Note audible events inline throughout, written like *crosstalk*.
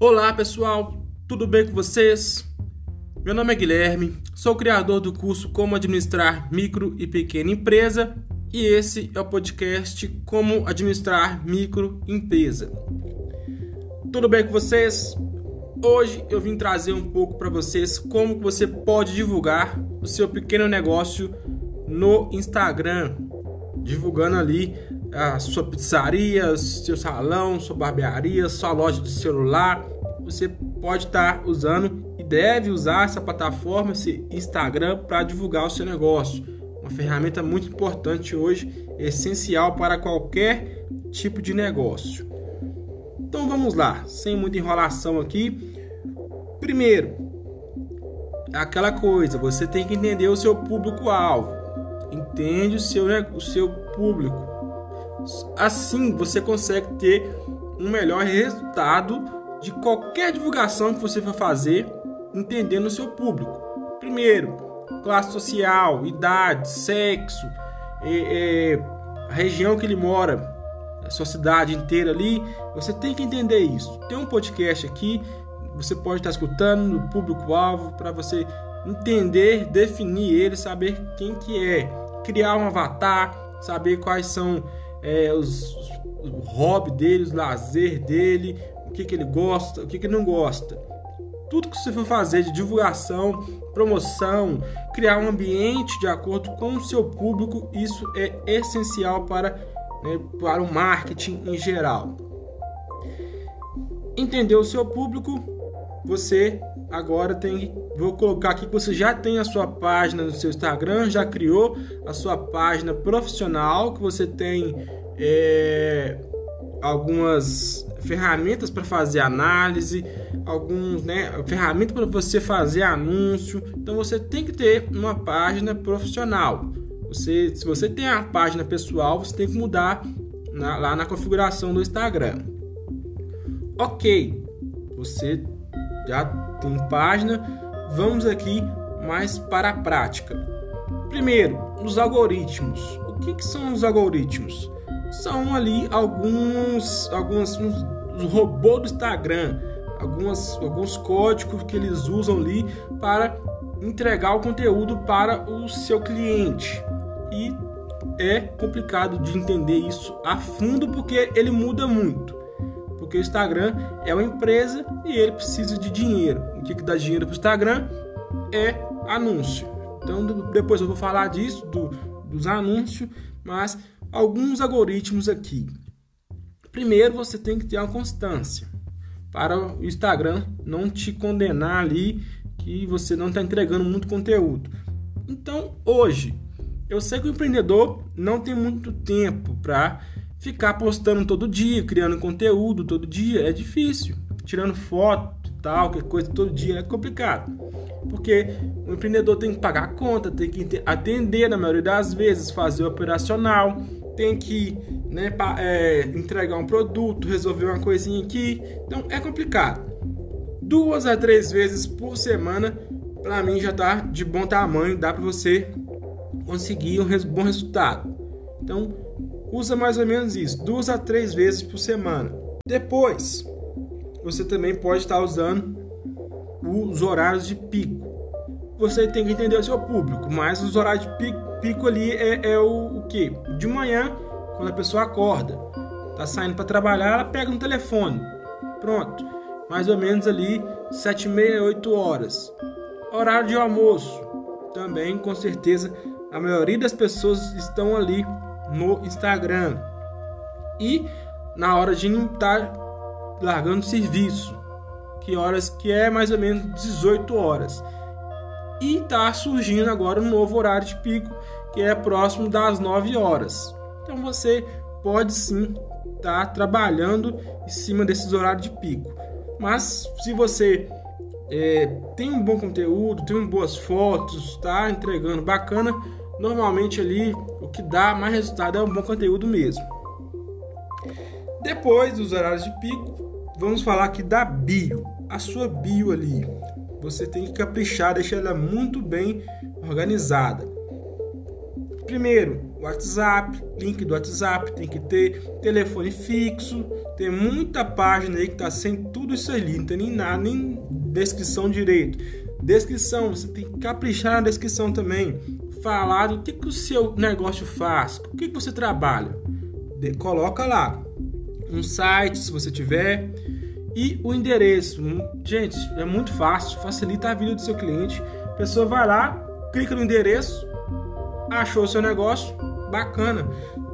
Olá pessoal, tudo bem com vocês? Meu nome é Guilherme, sou criador do curso Como Administrar Micro e Pequena Empresa e esse é o podcast Como Administrar Micro Empresa. Tudo bem com vocês? Hoje eu vim trazer um pouco para vocês como você pode divulgar o seu pequeno negócio no Instagram, divulgando ali a sua pizzaria, seu salão, sua barbearia, sua loja de celular, você pode estar usando e deve usar essa plataforma, esse Instagram, para divulgar o seu negócio. Uma ferramenta muito importante hoje, essencial para qualquer tipo de negócio. Então vamos lá, sem muita enrolação aqui. Primeiro, aquela coisa, você tem que entender o seu público-alvo. Entende o seu, o seu público Assim você consegue ter um melhor resultado de qualquer divulgação que você for fazer, entendendo o seu público. Primeiro, classe social, idade, sexo, é, é, a região que ele mora, a sua cidade inteira ali. Você tem que entender isso. Tem um podcast aqui, você pode estar escutando no público-alvo para você entender, definir ele, saber quem que é, criar um avatar, saber quais são é, os, o hobby dele, o lazer dele, o que, que ele gosta, o que, que não gosta. Tudo que você for fazer de divulgação, promoção, criar um ambiente de acordo com o seu público, isso é essencial para, né, para o marketing em geral. Entender o seu público, você agora tem vou colocar aqui que você já tem a sua página no seu Instagram, já criou a sua página profissional, que você tem é, algumas ferramentas para fazer análise, alguns, né, ferramentas para você fazer anúncio. Então você tem que ter uma página profissional. Você, se você tem a página pessoal, você tem que mudar na, lá na configuração do Instagram. Ok, você já tem página, vamos aqui mais para a prática. Primeiro, os algoritmos. O que, que são os algoritmos? São ali alguns, alguns uns, os robôs do Instagram, algumas, alguns códigos que eles usam ali para entregar o conteúdo para o seu cliente. E é complicado de entender isso a fundo porque ele muda muito porque o Instagram é uma empresa e ele precisa de dinheiro. O que, que dá dinheiro para o Instagram é anúncio. Então depois eu vou falar disso, do, dos anúncios, mas alguns algoritmos aqui. Primeiro você tem que ter uma constância para o Instagram não te condenar ali que você não está entregando muito conteúdo. Então hoje eu sei que o empreendedor não tem muito tempo para ficar postando todo dia, criando conteúdo todo dia, é difícil. Tirando foto tal, que coisa todo dia é complicado. Porque o empreendedor tem que pagar a conta, tem que atender na maioria das vezes, fazer operacional, tem que né, é, entregar um produto, resolver uma coisinha aqui. Então é complicado. Duas a três vezes por semana, para mim já tá de bom tamanho, dá para você conseguir um bom resultado. Então, usa mais ou menos isso, duas a três vezes por semana. Depois, você também pode estar usando os horários de pico. Você tem que entender o seu público, mas os horários de pico, pico ali é, é o, o que? De manhã, quando a pessoa acorda, tá saindo para trabalhar, ela pega no telefone. Pronto. Mais ou menos ali sete e meia, oito horas. Horário de almoço. Também, com certeza, a maioria das pessoas estão ali no Instagram. E na hora de estar tá largando serviço, que horas que é mais ou menos 18 horas. E está surgindo agora um novo horário de pico, que é próximo das 9 horas. Então você pode sim estar tá trabalhando em cima desses horários de pico. Mas se você é, tem um bom conteúdo, tem boas fotos, está entregando bacana, normalmente ali o que dá mais resultado é um bom conteúdo mesmo. Depois dos horários de pico, vamos falar aqui da bio. A sua bio ali, você tem que caprichar, deixar ela muito bem organizada. Primeiro, WhatsApp, link do WhatsApp, tem que ter telefone fixo, tem muita página aí que tá sem tudo isso ali, não tem nem nada, nem descrição direito. Descrição, você tem que caprichar na descrição também. Falar do que, que o seu negócio faz, o que, que você trabalha. De, coloca lá um site, se você tiver, e o endereço. Gente, é muito fácil, facilita a vida do seu cliente. A pessoa vai lá, clica no endereço, achou o seu negócio, bacana.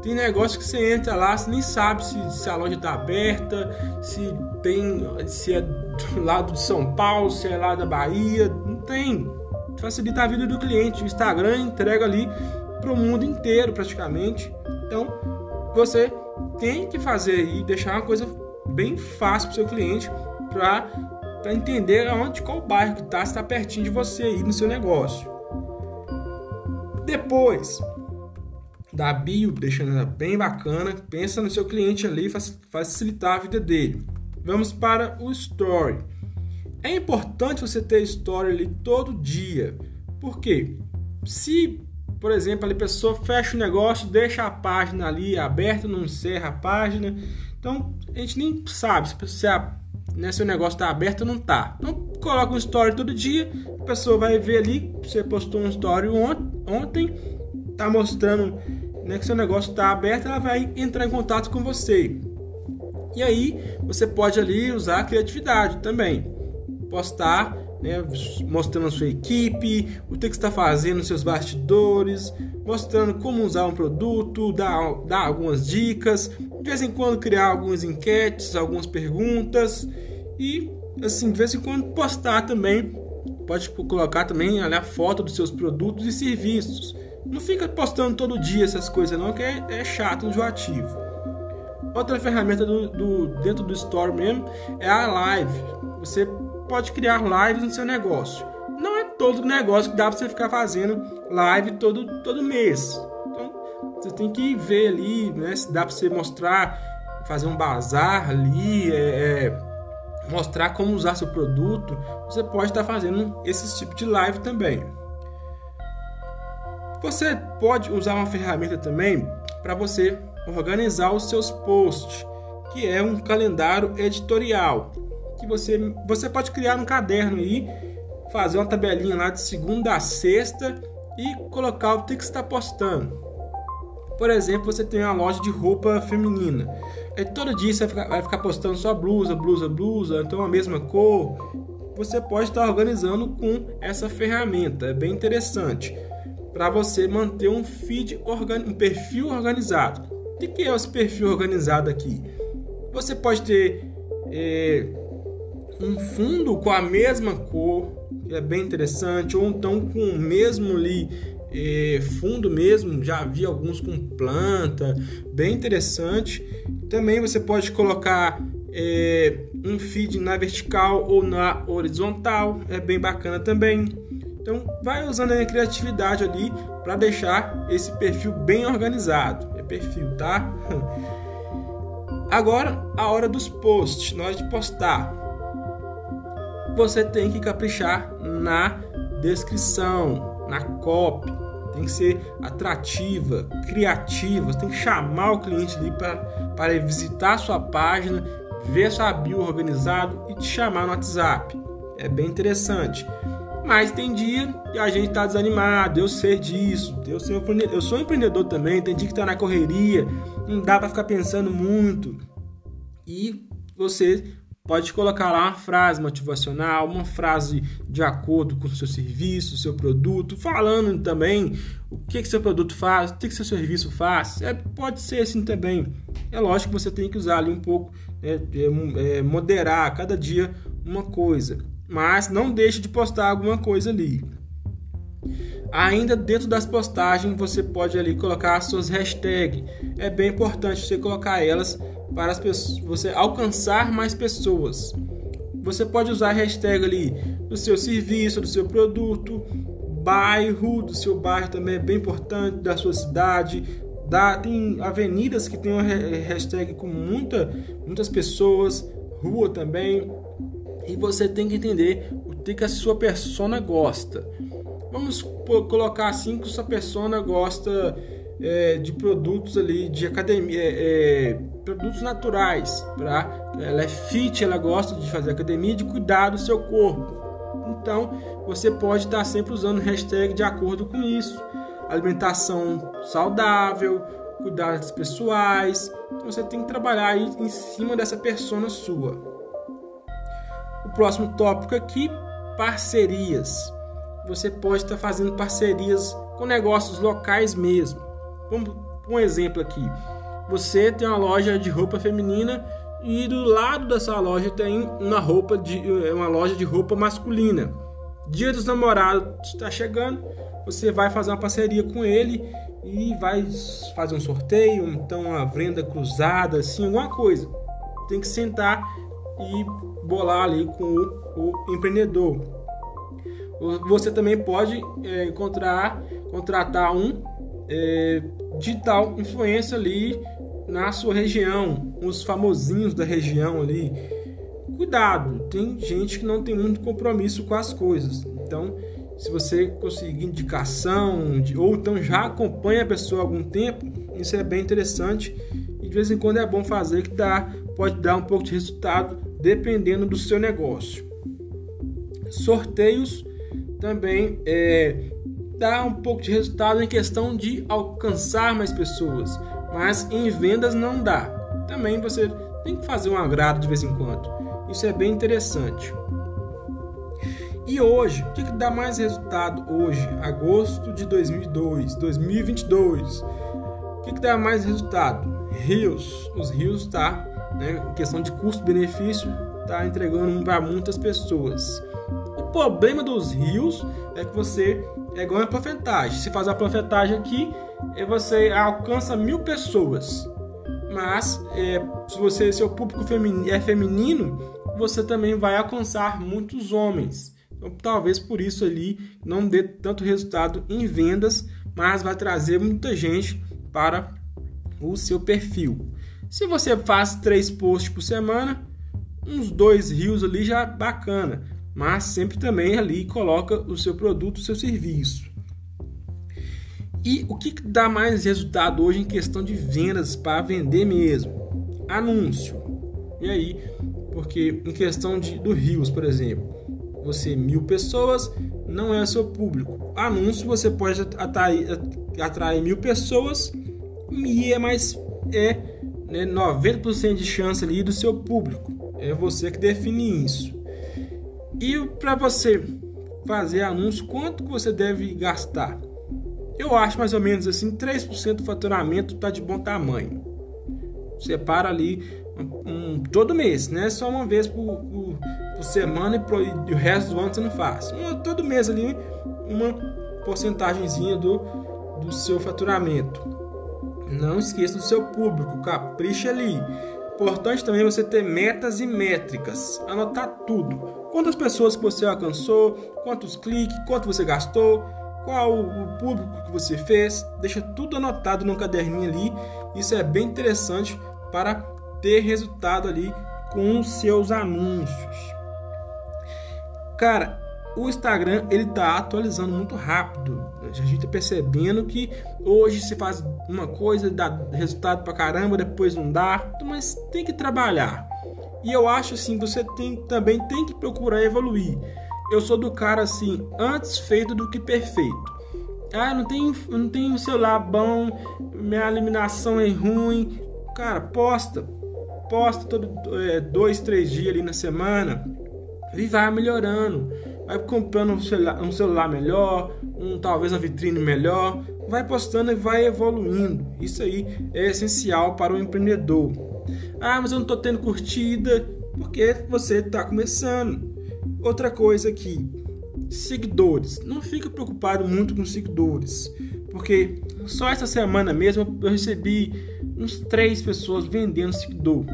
Tem negócio que você entra lá, você nem sabe se, se a loja está aberta, se tem, se é do lado de São Paulo, se é lá da Bahia, não tem. Facilita a vida do cliente. O Instagram entrega ali para o mundo inteiro praticamente. Então você tem que fazer e deixar uma coisa bem fácil para o seu cliente para entender aonde qual bairro que está, está pertinho de você aí no seu negócio. Depois da bio, deixando ela bem bacana, pensa no seu cliente ali, facilitar a vida dele. Vamos para o story. É importante você ter story ali todo dia. Por quê? Se, por exemplo, a pessoa fecha o negócio, deixa a página ali aberta, não encerra a página. Então, a gente nem sabe se a, né, seu negócio está aberto ou não está. Então, coloca um story todo dia, a pessoa vai ver ali, você postou um story ontem, tá mostrando né, que seu negócio está aberto, ela vai entrar em contato com você. E aí você pode ali usar a criatividade também. Postar, né, mostrando a sua equipe, o que está fazendo nos seus bastidores, mostrando como usar um produto, dar, dar algumas dicas, de vez em quando criar algumas enquetes, algumas perguntas e assim, de vez em quando postar também. Pode colocar também ali a foto dos seus produtos e serviços. Não fica postando todo dia essas coisas não, que é, é chato, enjoativo. Outra ferramenta do, do, dentro do Store mesmo é a live. Você pode criar lives no seu negócio. Não é todo negócio que dá para você ficar fazendo live todo, todo mês. Então, você tem que ver ali, né, se dá para você mostrar, fazer um bazar ali, é, é, mostrar como usar seu produto. Você pode estar fazendo esse tipo de live também. Você pode usar uma ferramenta também para você organizar os seus posts, que é um calendário editorial, que você você pode criar um caderno aí, fazer uma tabelinha lá de segunda a sexta e colocar o que está postando. Por exemplo, você tem uma loja de roupa feminina. E todo dia você vai ficar postando só blusa, blusa, blusa, então a mesma cor. Você pode estar organizando com essa ferramenta, é bem interessante para você manter um feed, um perfil organizado. O que é esse perfil organizado aqui? Você pode ter é, um fundo com a mesma cor, que é bem interessante, ou então com o mesmo ali, é, fundo mesmo, já vi alguns com planta, bem interessante. Também você pode colocar é, um feed na vertical ou na horizontal, é bem bacana também. Então, vai usando a criatividade ali para deixar esse perfil bem organizado. É perfil, tá? *laughs* Agora, a hora dos posts, na hora de postar. Você tem que caprichar na descrição, na copy. Tem que ser atrativa, criativa. Você tem que chamar o cliente ali para visitar sua página, ver sua bio organizado e te chamar no WhatsApp. É bem interessante. Mas tem dia que a gente tá desanimado, eu sei disso. Eu sou, eu sou empreendedor também, tem dia que tá na correria, não dá para ficar pensando muito. E você pode colocar lá uma frase motivacional, uma frase de acordo com o seu serviço, seu produto, falando também o que, que seu produto faz, o que, que seu serviço faz. É, pode ser assim também. É lógico que você tem que usar ali um pouco, é, é, é moderar cada dia uma coisa mas não deixe de postar alguma coisa ali. Ainda dentro das postagens você pode ali colocar as suas hashtags. É bem importante você colocar elas para as pessoas, você alcançar mais pessoas. Você pode usar a hashtag ali do seu serviço, do seu produto, bairro, do seu bairro também é bem importante, da sua cidade. Da, tem avenidas que tem uma hashtag com muita, muitas pessoas, rua também. E você tem que entender o que a sua persona gosta. Vamos colocar assim que sua persona gosta é, de produtos ali de academia, é, é produtos naturais, para ela é fit, ela gosta de fazer academia, de cuidar do seu corpo. Então, você pode estar sempre usando hashtag de acordo com isso. Alimentação saudável, cuidados pessoais. Então, você tem que trabalhar aí em cima dessa persona sua. O próximo tópico aqui, parcerias. Você pode estar fazendo parcerias com negócios locais mesmo. Vamos um exemplo aqui. Você tem uma loja de roupa feminina e do lado dessa loja tem uma roupa de uma loja de roupa masculina. Dia dos Namorados está chegando, você vai fazer uma parceria com ele e vai fazer um sorteio, então uma venda cruzada, assim, alguma coisa. Tem que sentar e bolar ali com o, o empreendedor. Você também pode é, encontrar, contratar um é, digital influência ali na sua região, os famosinhos da região ali. Cuidado, tem gente que não tem muito compromisso com as coisas. Então, se você conseguir indicação de, ou então já acompanha a pessoa há algum tempo, isso é bem interessante e de vez em quando é bom fazer que dá, pode dar um pouco de resultado dependendo do seu negócio. Sorteios também é, dá um pouco de resultado em questão de alcançar mais pessoas, mas em vendas não dá. Também você tem que fazer um agrado de vez em quando. Isso é bem interessante. E hoje, o que, que dá mais resultado hoje, agosto de 2002, 2022? O que, que dá mais resultado? Rios, os rios tá, né, em questão de custo-benefício, tá entregando para muitas pessoas. O problema dos rios é que você é igual a panfletagem. Se faz a panfletagem aqui, você alcança mil pessoas. Mas é, se você seu público é feminino, você também vai alcançar muitos homens. Então, talvez por isso ali não dê tanto resultado em vendas, mas vai trazer muita gente para o seu perfil. Se você faz três posts por semana, uns dois rios ali já bacana, mas sempre também ali coloca o seu produto, o seu serviço. E o que dá mais resultado hoje em questão de vendas para vender mesmo? Anúncio. E aí, porque em questão de, do Rios, por exemplo, você mil pessoas não é seu público. Anúncio você pode atrair, atrair mil pessoas e é mais é né, 90% de chance ali do seu público. É você que define isso. E para você fazer anúncio, quanto que você deve gastar? Eu acho mais ou menos assim, 3% do faturamento está de bom tamanho. Separa ali um, um, todo mês, né? Só uma vez por, por por semana e, pro, e o resto do ano você não faz. Uma, todo mês ali, uma porcentagemzinha do, do seu faturamento. Não esqueça do seu público, capricha ali. Importante também você ter metas e métricas, anotar tudo. Quantas pessoas que você alcançou, quantos cliques, quanto você gastou, qual o público que você fez, deixa tudo anotado no caderninho ali. Isso é bem interessante para ter resultado ali com seus anúncios. Cara, o Instagram ele tá atualizando muito rápido. A gente tá percebendo que hoje se faz uma coisa, dá resultado pra caramba, depois não dá, mas tem que trabalhar. E eu acho assim, você tem, também tem que procurar evoluir. Eu sou do cara assim, antes feito do que perfeito. Ah, não tem, não tem um celular bom, minha eliminação é ruim. Cara, posta, posta todo é, dois, três dias ali na semana e vai melhorando. Vai comprando um celular, um celular melhor, um, talvez uma vitrine melhor, vai postando e vai evoluindo. Isso aí é essencial para o empreendedor. Ah, mas eu não estou tendo curtida porque você está começando. Outra coisa aqui, seguidores. Não fica preocupado muito com seguidores, porque só essa semana mesmo eu recebi uns três pessoas vendendo seguidor.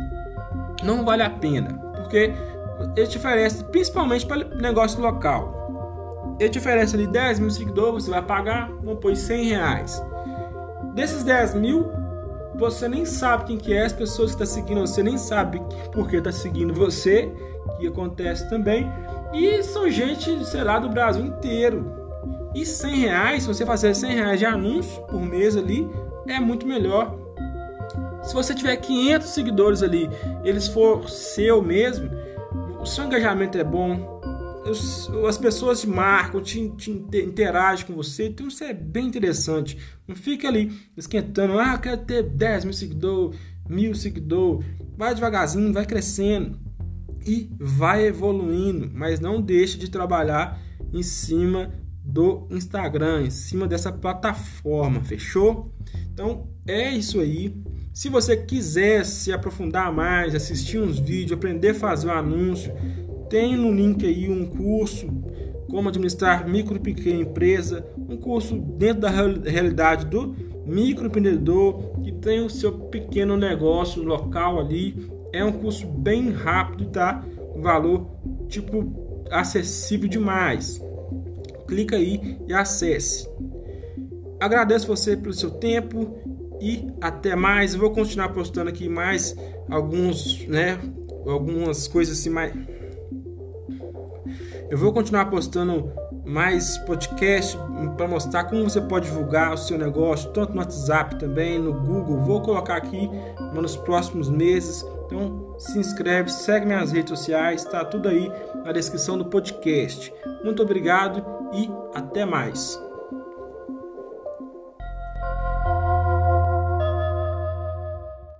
Não vale a pena, porque ele te oferece, principalmente para negócio local. Ele te oferece ali 10 mil seguidores, você vai pagar, vamos pôr 100 reais. Desses 10 mil, você nem sabe quem que é, as pessoas que estão tá seguindo você nem sabe por que está seguindo você, que acontece também. E são gente, sei lá, do Brasil inteiro. E 100 reais, se você fazer 100 reais de anúncio por mês ali, é muito melhor. Se você tiver 500 seguidores ali, eles for seu mesmo, o seu engajamento é bom, as pessoas te marcam, te, te interagem com você, então isso é bem interessante. Não fica ali esquentando, ah, quero ter 10 mil seguidores, mil seguidores. Vai devagarzinho, vai crescendo e vai evoluindo, mas não deixe de trabalhar em cima do Instagram, em cima dessa plataforma, fechou? Então é isso aí. Se você quiser se aprofundar mais, assistir uns vídeos, aprender a fazer um anúncio, tem no link aí um curso como administrar micro e pequena empresa, um curso dentro da realidade do microempreendedor que tem o seu pequeno negócio local ali. É um curso bem rápido, tá? Um valor tipo acessível demais. Clica aí e acesse. Agradeço você pelo seu tempo e até mais. Eu vou continuar postando aqui mais alguns, né, algumas coisas assim mais eu vou continuar postando mais podcast para mostrar como você pode divulgar o seu negócio, tanto no WhatsApp também, no Google. Vou colocar aqui nos próximos meses. Então, se inscreve, segue minhas redes sociais, está tudo aí na descrição do podcast. Muito obrigado e até mais.